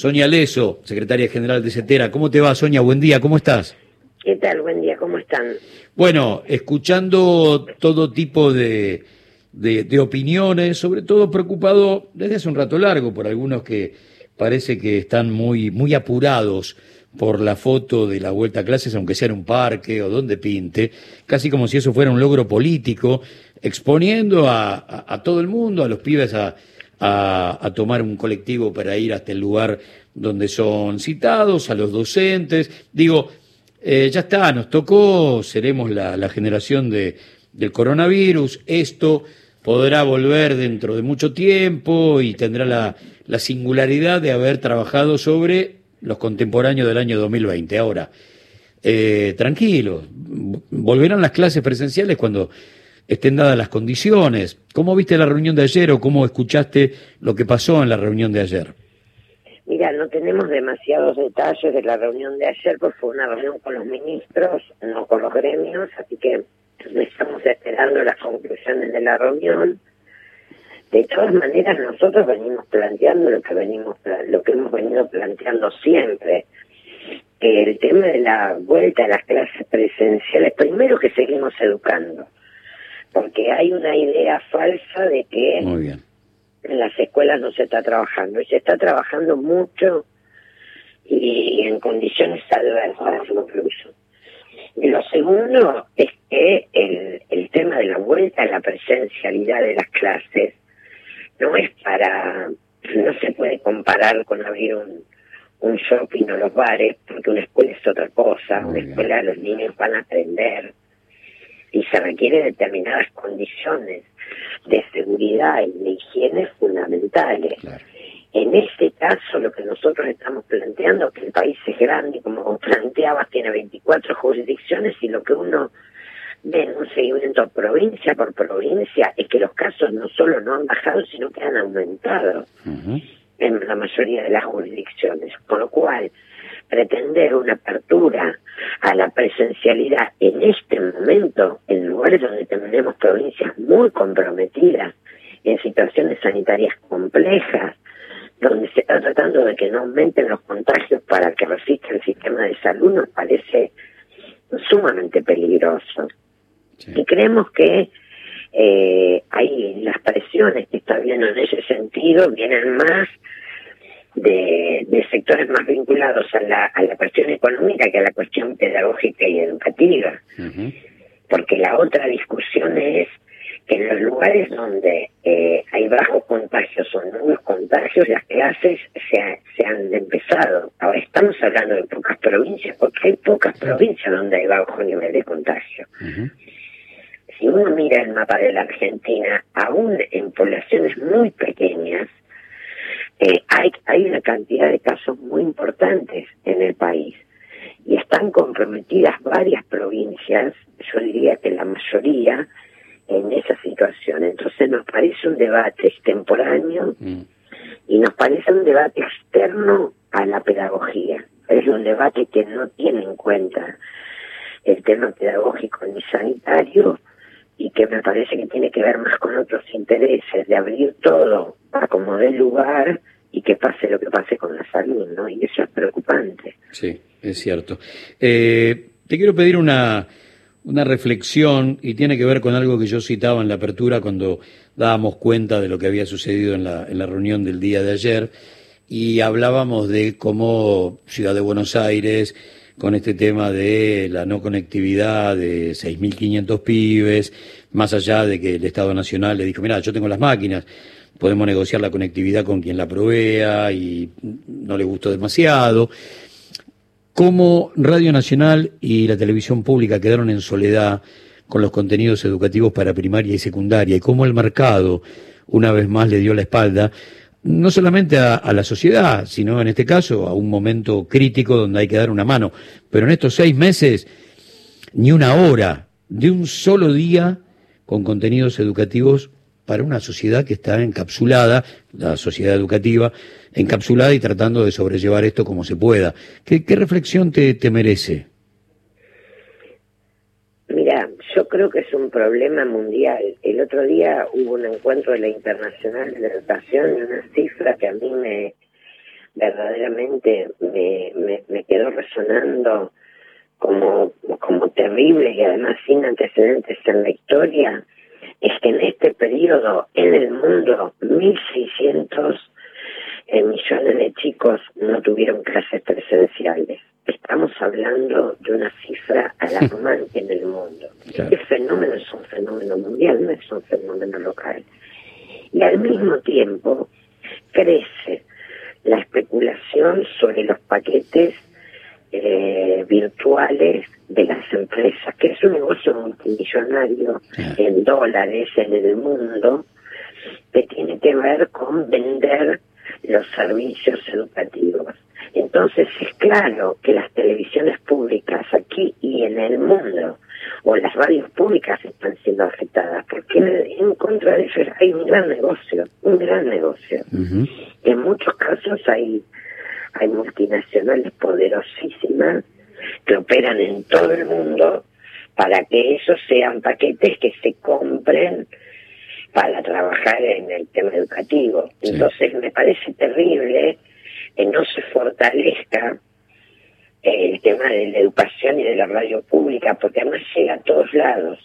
Sonia Leso, secretaria general de CETERA. ¿Cómo te va, Sonia? Buen día, ¿cómo estás? ¿Qué tal? Buen día, ¿cómo están? Bueno, escuchando todo tipo de, de, opiniones, sobre todo preocupado desde hace un rato largo por algunos que parece que están muy, muy apurados por la foto de la vuelta a clases, aunque sea en un parque o donde pinte, casi como si eso fuera un logro político, exponiendo a, todo el mundo, a los pibes a, a, tomar un colectivo para ir hasta el lugar donde son citados, a los docentes. Digo, eh, ya está, nos tocó, seremos la, generación de, del coronavirus, esto podrá volver dentro de mucho tiempo y tendrá la, la singularidad de haber trabajado sobre los contemporáneos del año 2020. Ahora, eh, tranquilos, volverán las clases presenciales cuando estén dadas las condiciones. ¿Cómo viste la reunión de ayer o cómo escuchaste lo que pasó en la reunión de ayer? Mira, no tenemos demasiados detalles de la reunión de ayer, porque fue una reunión con los ministros, no con los gremios, así que estamos esperando las conclusiones de la reunión. De todas maneras, nosotros venimos planteando lo que venimos, lo que hemos venido planteando siempre, que el tema de la vuelta a las clases presenciales, primero que seguimos educando, porque hay una idea falsa de que en las escuelas no se está trabajando y se está trabajando mucho y en condiciones adversas incluso. Y lo segundo es que el, el tema de la vuelta a la presencialidad de las clases no es para, no se puede comparar con abrir un, un shopping o los bares, porque una escuela es otra cosa, una escuela los niños van a aprender, y se requieren determinadas condiciones de seguridad y de higiene fundamentales. En este caso, lo que nosotros estamos planteando, que el país es grande, como planteabas, tiene 24 jurisdicciones y lo que uno ve en un seguimiento provincia por provincia es que los casos no solo no han bajado, sino que han aumentado en la mayoría de las jurisdicciones. Con lo cual, pretender una apertura a la presencialidad en este momento, en lugares donde tenemos provincias muy comprometidas, en situaciones sanitarias complejas, donde se está tratando de que no aumenten los contagios para que resista el sistema de salud, nos parece sumamente peligroso. Y creemos que eh, hay las presiones que está viendo en ese sentido vienen más de, sectores más vinculados a la, a la cuestión económica que a la cuestión pedagógica y educativa. Porque la otra discusión es que en los lugares donde eh, hay bajos contagios o nuevos contagios, las clases se, se, han empezado. Ahora estamos hablando de pocas provincias, porque hay pocas provincias donde hay bajo nivel de contagio. Si uno mira el mapa de la Argentina, aún en poblaciones muy pequeñas, eh, hay, hay una cantidad de casos muy importantes en el país y están comprometidas varias provincias, yo diría que la mayoría, en esa situación. Entonces nos parece un debate extemporáneo mm. y nos parece un debate externo a la pedagogía. Es un debate que no tiene en cuenta el tema pedagógico ni sanitario y que me parece que tiene que ver más con otros intereses, de abrir todo a como dé lugar y que pase lo que pase con la salud, ¿no? Y eso es preocupante. Sí, es cierto. Eh, te quiero pedir una, una reflexión y tiene que ver con algo que yo citaba en la apertura cuando dábamos cuenta de lo que había sucedido en la, en la reunión del día de ayer y hablábamos de cómo Ciudad de Buenos Aires con este tema de la no conectividad de 6.500 pibes, más allá de que el Estado Nacional le dijo, mira, yo tengo las máquinas, podemos negociar la conectividad con quien la provea y no le gustó demasiado. Cómo Radio Nacional y la televisión pública quedaron en soledad con los contenidos educativos para primaria y secundaria y cómo el mercado una vez más le dio la espalda no solamente a, la sociedad, sino en este caso a un momento crítico donde hay que dar una mano. Pero en estos seis meses, ni una hora de un solo día con contenidos educativos para una sociedad que está encapsulada, la sociedad educativa, encapsulada y tratando de sobrellevar esto como se pueda. ¿Qué, reflexión te, te merece? Mira, yo creo que es un problema mundial. El otro día hubo un encuentro de la Internacional de Educación y una cifra que a mí me, verdaderamente me, me, me quedó resonando como, como terrible y además sin antecedentes en la historia, es que en este periodo en el mundo 1.600 eh, millones de chicos no tuvieron clases presenciales. Estamos hablando de una cifra alarmante en el mundo. Este fenómeno es un fenómeno mundial, no es un fenómeno local. Y al mismo tiempo crece la especulación sobre los paquetes eh, virtuales de las empresas, que es un negocio multimillonario en dólares en el mundo, que tiene que ver con vender los servicios educativos. Entonces es claro que las televisiones públicas aquí y en el mundo, o las radios públicas están siendo afectadas, porque en, contra de ellos hay un gran negocio, un gran negocio. En muchos casos hay hay multinacionales poderosísimas que operan en todo el mundo para que esos sean paquetes que se compren para trabajar en el tema educativo. Entonces me parece terrible que no se fortalezca el tema de la educación de la radio pública, porque además llega a todos lados.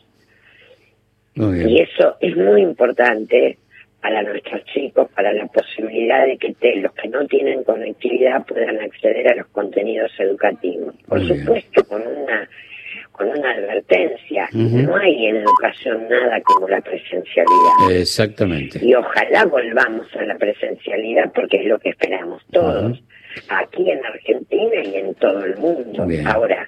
Y eso es muy importante para nuestros chicos, para la posibilidad de que los que no tienen conectividad puedan acceder a los contenidos educativos. Por supuesto, con una con una advertencia. No hay en educación nada como la presencialidad. Exactamente. Y ojalá volvamos a la presencialidad porque es lo que esperamos todos, aquí en Argentina y en todo el mundo. Ahora,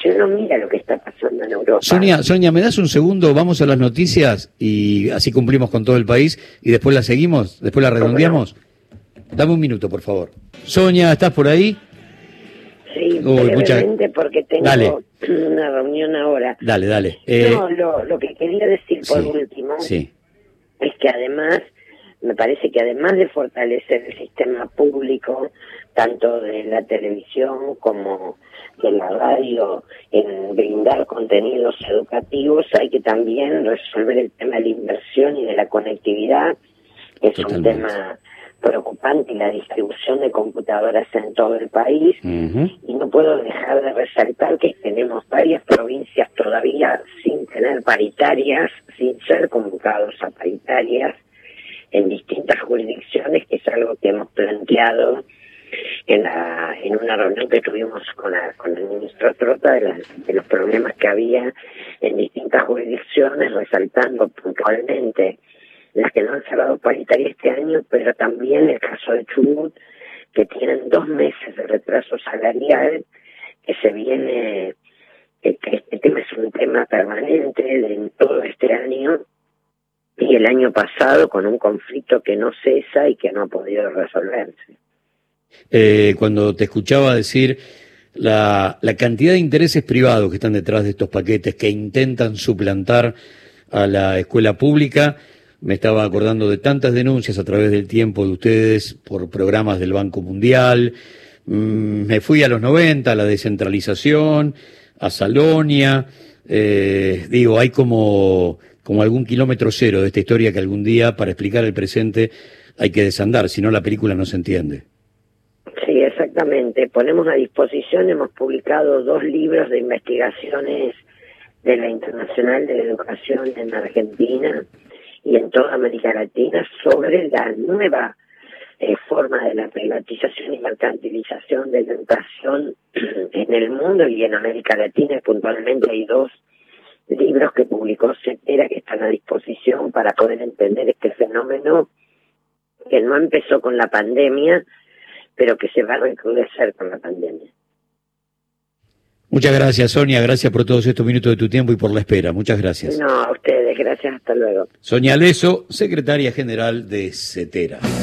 si uno mira lo que está pasando en Europa. Sonia, Sonia, ¿me das un segundo? Vamos a las noticias y así cumplimos con todo el país y después la seguimos, después la redondeamos. Dame un minuto, por favor. Sonia, ¿estás por ahí? Sí, brevemente porque tengo una reunión ahora. Dale, dale. Eh, no, lo, lo, que quería decir por último es que además, me parece que además de fortalecer el sistema público, tanto de la televisión como de la radio, en brindar contenidos educativos, hay que también resolver el tema de la inversión y de la conectividad, que es un tema preocupante y la distribución de computadoras en todo el país. Y no puedo dejar de resaltar que tenemos varias provincias todavía sin tener paritarias, sin ser convocados a paritarias en distintas jurisdicciones, que es algo que hemos planteado en, la, en una reunión que tuvimos con, con el ministro Trota de, de los problemas que había en distintas jurisdicciones, resaltando puntualmente las que no han cerrado paritaria este año, pero también el caso de Chubut, que tienen dos meses de retraso salarial, que se viene, que, este tema es un tema permanente de todo este año, y el año pasado con un conflicto que no cesa y que no ha podido resolverse. Eh, cuando te escuchaba decir la, la cantidad de intereses privados que están detrás de estos paquetes que intentan suplantar a la escuela pública, me estaba acordando de tantas denuncias a través del tiempo de ustedes por programas del Banco Mundial. Mm, me fui a los 90, a la descentralización, a Salonia. Eh, digo, hay como, como algún kilómetro cero de esta historia que algún día, para explicar el presente, hay que desandar, si no la película no se entiende. Exactamente. Ponemos a disposición, hemos publicado dos libros de investigaciones de la Internacional de la Educación en Argentina y en toda América Latina sobre la nueva eh, forma de la privatización y mercantilización de la educación en el mundo y en América Latina. Puntualmente hay dos libros que publicó CETERA que están a disposición para poder entender este fenómeno que no empezó con la pandemia, pero que se va a recrudecer con la pandemia. Muchas gracias, Sonia. Gracias por todos estos minutos de tu tiempo y por la espera. Muchas gracias. No, a ustedes. Gracias. Hasta luego. Sonia Leso, secretaria general de CETERA.